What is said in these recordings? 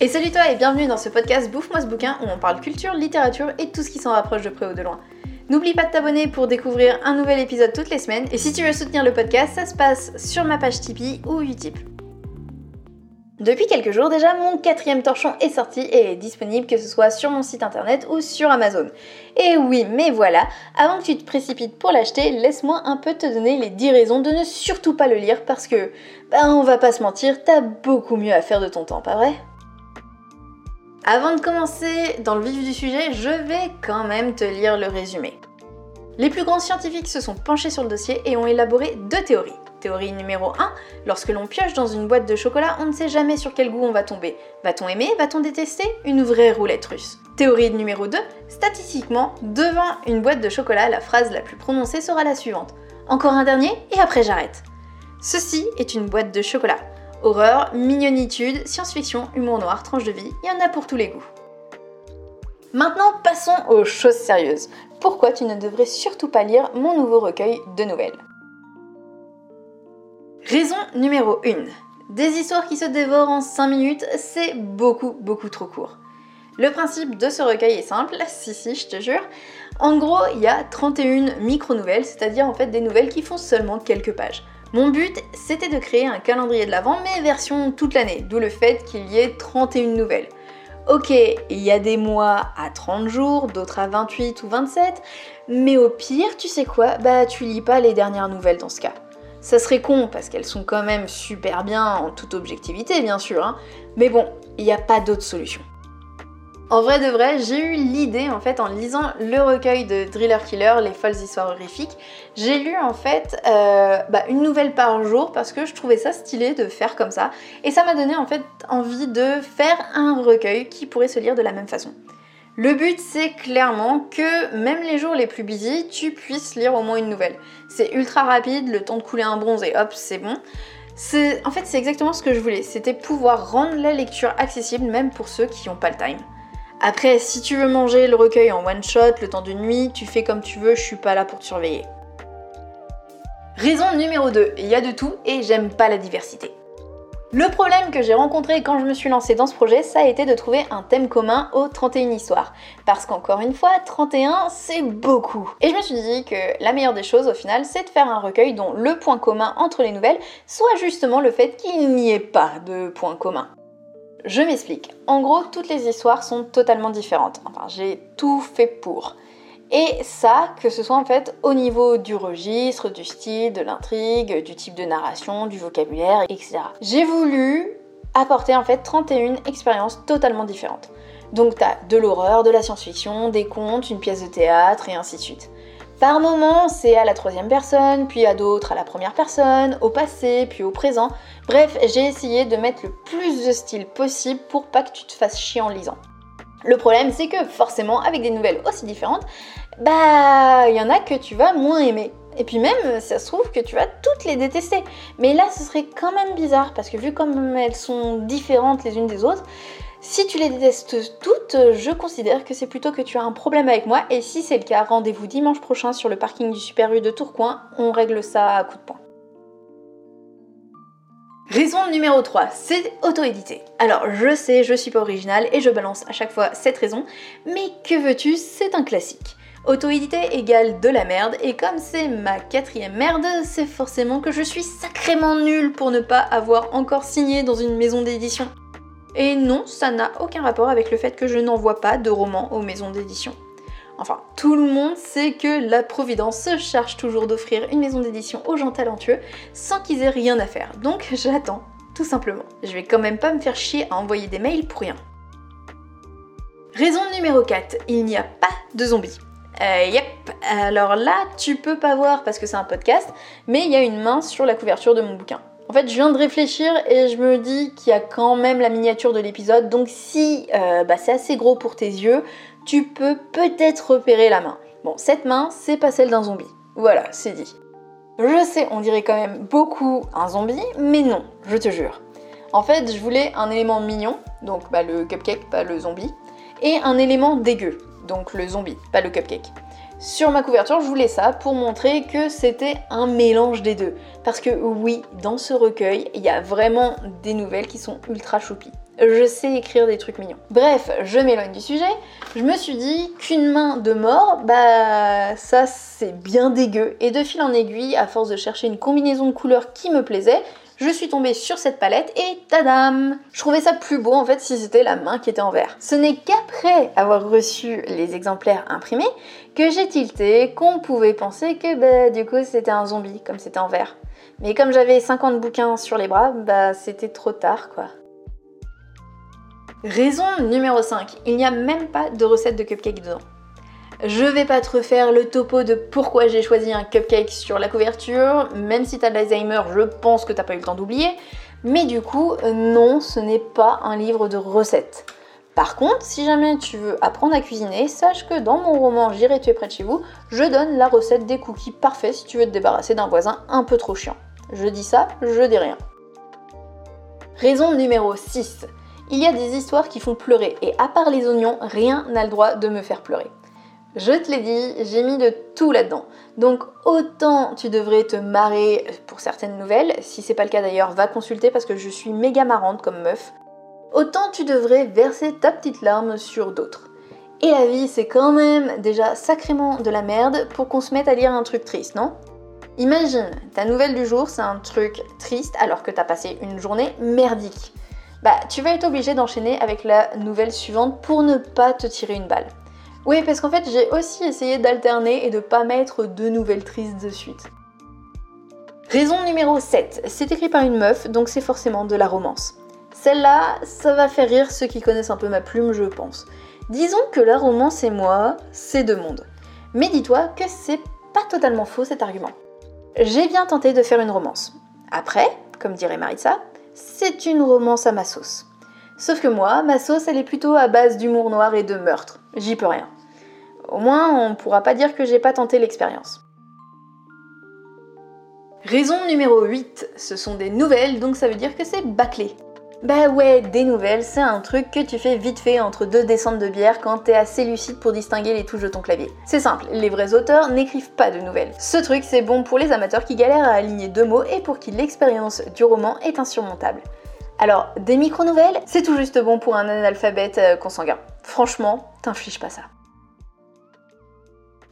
Et salut toi et bienvenue dans ce podcast Bouffe-moi ce bouquin où on parle culture, littérature et tout ce qui s'en rapproche de près ou de loin. N'oublie pas de t'abonner pour découvrir un nouvel épisode toutes les semaines et si tu veux soutenir le podcast, ça se passe sur ma page Tipeee ou Utip. Depuis quelques jours déjà, mon quatrième torchon est sorti et est disponible que ce soit sur mon site internet ou sur Amazon. Et oui, mais voilà, avant que tu te précipites pour l'acheter, laisse-moi un peu te donner les 10 raisons de ne surtout pas le lire parce que, ben on va pas se mentir, t'as beaucoup mieux à faire de ton temps, pas vrai? Avant de commencer dans le vif du sujet, je vais quand même te lire le résumé. Les plus grands scientifiques se sont penchés sur le dossier et ont élaboré deux théories. Théorie numéro 1, lorsque l'on pioche dans une boîte de chocolat, on ne sait jamais sur quel goût on va tomber. Va-t-on aimer Va-t-on détester Une vraie roulette russe? Théorie numéro 2, statistiquement, devant une boîte de chocolat, la phrase la plus prononcée sera la suivante. Encore un dernier et après j'arrête. Ceci est une boîte de chocolat. Horreur, mignonitude, science-fiction, humour noir, tranche de vie, il y en a pour tous les goûts. Maintenant, passons aux choses sérieuses. Pourquoi tu ne devrais surtout pas lire mon nouveau recueil de nouvelles? Raison numéro 1. Des histoires qui se dévorent en 5 minutes, c'est beaucoup, beaucoup trop court. Le principe de ce recueil est simple, si si, je te jure. En gros, il y a 31 micro-nouvelles, c'est-à-dire en fait des nouvelles qui font seulement quelques pages. Mon but, c'était de créer un calendrier de l'Avent, mais version toute l'année, d'où le fait qu'il y ait 31 nouvelles. Ok, il y a des mois à 30 jours, d'autres à 28 ou 27, mais au pire, tu sais quoi Bah tu lis pas les dernières nouvelles dans ce cas. Ça serait con parce qu'elles sont quand même super bien en toute objectivité bien sûr, hein. mais bon, il n'y a pas d'autre solution. En vrai de vrai, j'ai eu l'idée en fait en lisant le recueil de Driller Killer, les folles histoires horrifiques. J'ai lu en fait euh, bah, une nouvelle par jour parce que je trouvais ça stylé de faire comme ça. Et ça m'a donné en fait envie de faire un recueil qui pourrait se lire de la même façon. Le but c'est clairement que même les jours les plus busy, tu puisses lire au moins une nouvelle. C'est ultra rapide, le temps de couler un bronze et hop, c'est bon. En fait, c'est exactement ce que je voulais. C'était pouvoir rendre la lecture accessible même pour ceux qui n'ont pas le time. Après, si tu veux manger le recueil en one shot, le temps d'une nuit, tu fais comme tu veux, je suis pas là pour te surveiller. Raison numéro 2, il y a de tout et j'aime pas la diversité. Le problème que j'ai rencontré quand je me suis lancée dans ce projet, ça a été de trouver un thème commun aux 31 histoires. Parce qu'encore une fois, 31, c'est beaucoup. Et je me suis dit que la meilleure des choses au final, c'est de faire un recueil dont le point commun entre les nouvelles soit justement le fait qu'il n'y ait pas de point commun. Je m'explique. En gros, toutes les histoires sont totalement différentes. Enfin, j'ai tout fait pour. Et ça, que ce soit en fait au niveau du registre, du style, de l'intrigue, du type de narration, du vocabulaire, etc. J'ai voulu apporter en fait 31 expériences totalement différentes. Donc t'as de l'horreur, de la science-fiction, des contes, une pièce de théâtre et ainsi de suite. Par moments, c'est à la troisième personne, puis à d'autres à la première personne, au passé, puis au présent. Bref, j'ai essayé de mettre le plus de style possible pour pas que tu te fasses chier en lisant. Le problème, c'est que forcément, avec des nouvelles aussi différentes, bah, il y en a que tu vas moins aimer. Et puis même, ça se trouve que tu vas toutes les détester. Mais là, ce serait quand même bizarre, parce que vu comme elles sont différentes les unes des autres, si tu les détestes toutes, je considère que c'est plutôt que tu as un problème avec moi et si c'est le cas, rendez-vous dimanche prochain sur le parking du Super U de Tourcoing, on règle ça à coup de poing. Raison numéro 3, c'est auto-édité. Alors je sais, je suis pas originale et je balance à chaque fois cette raison, mais que veux-tu, c'est un classique. Auto-édité égale de la merde, et comme c'est ma quatrième merde, c'est forcément que je suis sacrément nulle pour ne pas avoir encore signé dans une maison d'édition. Et non, ça n'a aucun rapport avec le fait que je n'envoie pas de romans aux maisons d'édition. Enfin, tout le monde sait que la Providence se charge toujours d'offrir une maison d'édition aux gens talentueux sans qu'ils aient rien à faire. Donc j'attends, tout simplement. Je vais quand même pas me faire chier à envoyer des mails pour rien. Raison numéro 4, il n'y a pas de zombies. Euh, yep, alors là, tu peux pas voir parce que c'est un podcast, mais il y a une main sur la couverture de mon bouquin. En fait, je viens de réfléchir et je me dis qu'il y a quand même la miniature de l'épisode. Donc si euh, bah, c'est assez gros pour tes yeux, tu peux peut-être repérer la main. Bon, cette main, c'est pas celle d'un zombie. Voilà, c'est dit. Je sais, on dirait quand même beaucoup un zombie, mais non, je te jure. En fait, je voulais un élément mignon, donc bah, le cupcake, pas le zombie, et un élément dégueu, donc le zombie, pas le cupcake. Sur ma couverture, je voulais ça pour montrer que c'était un mélange des deux. Parce que oui, dans ce recueil, il y a vraiment des nouvelles qui sont ultra choupies. je sais écrire des trucs mignons. Bref, je m'éloigne du sujet. Je me suis dit qu'une main de mort, bah ça c'est bien dégueu. Et de fil en aiguille, à force de chercher une combinaison de couleurs qui me plaisait, je suis tombée sur cette palette et tadam Je trouvais ça plus beau en fait si c'était la main qui était en vert. Ce n'est qu'après avoir reçu les exemplaires imprimés que j'ai tilté qu'on pouvait penser que bah, du coup c'était un zombie comme c'était en vert. Mais comme j'avais 50 bouquins sur les bras, bah c'était trop tard quoi. Raison numéro 5, il n'y a même pas de recette de cupcake dedans. Je vais pas te refaire le topo de pourquoi j'ai choisi un cupcake sur la couverture, même si t'as de l'Alzheimer, je pense que t'as pas eu le temps d'oublier. Mais du coup, non, ce n'est pas un livre de recettes. Par contre, si jamais tu veux apprendre à cuisiner, sache que dans mon roman J'irai tu es près de chez vous, je donne la recette des cookies parfaits si tu veux te débarrasser d'un voisin un peu trop chiant. Je dis ça, je dis rien. Raison numéro 6. Il y a des histoires qui font pleurer et à part les oignons, rien n'a le droit de me faire pleurer. Je te l'ai dit, j'ai mis de tout là-dedans. Donc autant tu devrais te marrer pour certaines nouvelles, si c'est pas le cas d'ailleurs, va consulter parce que je suis méga marrante comme meuf. Autant tu devrais verser ta petite larme sur d'autres. Et la vie, c'est quand même déjà sacrément de la merde pour qu'on se mette à lire un truc triste, non? Imagine, ta nouvelle du jour, c'est un truc triste alors que t'as passé une journée merdique bah tu vas être obligé d'enchaîner avec la nouvelle suivante pour ne pas te tirer une balle. Oui, parce qu'en fait, j'ai aussi essayé d'alterner et de pas mettre deux nouvelles tristes de suite. Raison numéro 7. C'est écrit par une meuf, donc c'est forcément de la romance. Celle-là, ça va faire rire ceux qui connaissent un peu ma plume, je pense. Disons que la romance et moi, c'est deux mondes. Mais dis-toi que c'est pas totalement faux cet argument. J'ai bien tenté de faire une romance. Après, comme dirait Maritza, c'est une romance à ma sauce. Sauf que moi, ma sauce, elle est plutôt à base d'humour noir et de meurtre. J'y peux rien. Au moins, on pourra pas dire que j'ai pas tenté l'expérience. Raison numéro 8, ce sont des nouvelles, donc ça veut dire que c'est bâclé. Bah ouais, des nouvelles, c'est un truc que tu fais vite fait entre deux descentes de bière quand t'es assez lucide pour distinguer les touches de ton clavier. C'est simple, les vrais auteurs n'écrivent pas de nouvelles. Ce truc, c'est bon pour les amateurs qui galèrent à aligner deux mots et pour qui l'expérience du roman est insurmontable. Alors, des micro-nouvelles, c'est tout juste bon pour un analphabète euh, consanguin. Franchement, t'infliges pas ça.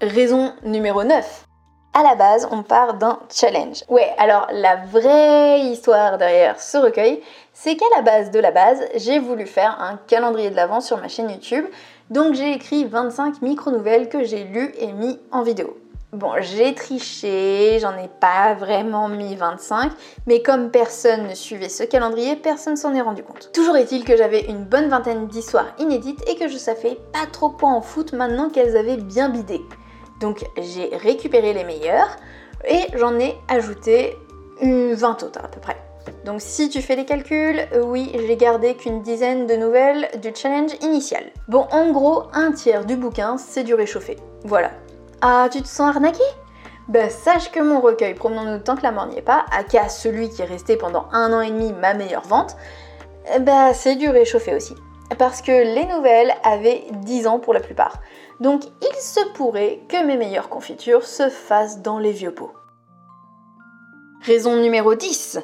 Raison numéro 9 à la base, on part d'un challenge. Ouais, alors la vraie histoire derrière ce recueil, c'est qu'à la base de la base, j'ai voulu faire un calendrier de l'avant sur ma chaîne YouTube. Donc j'ai écrit 25 micro-nouvelles que j'ai lues et mis en vidéo. Bon, j'ai triché, j'en ai pas vraiment mis 25, mais comme personne ne suivait ce calendrier, personne s'en est rendu compte. Toujours est-il que j'avais une bonne vingtaine d'histoires inédites et que je savais pas trop quoi en foutre maintenant qu'elles avaient bien bidé. Donc j'ai récupéré les meilleurs et j'en ai ajouté une 20 autres à peu près. Donc si tu fais les calculs, oui, j'ai gardé qu'une dizaine de nouvelles du challenge initial. Bon, en gros, un tiers du bouquin, c'est du réchauffé. Voilà. Ah, tu te sens arnaqué? Bah sache que mon recueil Promenons-nous tant que la mort n'y est pas, aka celui qui est resté pendant un an et demi ma meilleure vente, bah c'est du réchauffé aussi parce que les nouvelles avaient 10 ans pour la plupart. Donc il se pourrait que mes meilleures confitures se fassent dans les vieux pots. Raison numéro 10.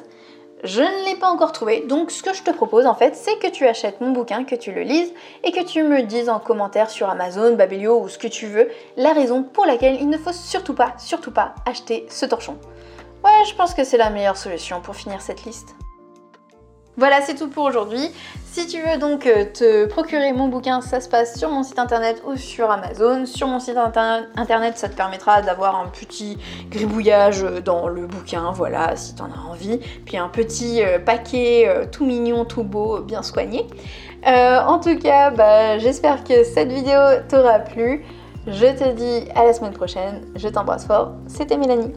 Je ne l'ai pas encore trouvé, donc ce que je te propose en fait, c'est que tu achètes mon bouquin, que tu le lises et que tu me dises en commentaire sur Amazon, Babelio ou ce que tu veux, la raison pour laquelle il ne faut surtout pas, surtout pas acheter ce torchon. Ouais, je pense que c'est la meilleure solution pour finir cette liste. Voilà, c'est tout pour aujourd'hui. Si tu veux donc euh, te procurer mon bouquin, ça se passe sur mon site internet ou sur Amazon. Sur mon site internet, ça te permettra d'avoir un petit gribouillage dans le bouquin, voilà, si tu en as envie. Puis un petit euh, paquet euh, tout mignon, tout beau, bien soigné. en tout cas, bah, j'espère que cette vidéo t'aura plu. Je te dis à la semaine prochaine. Je t'embrasse fort. C'était Mélanie.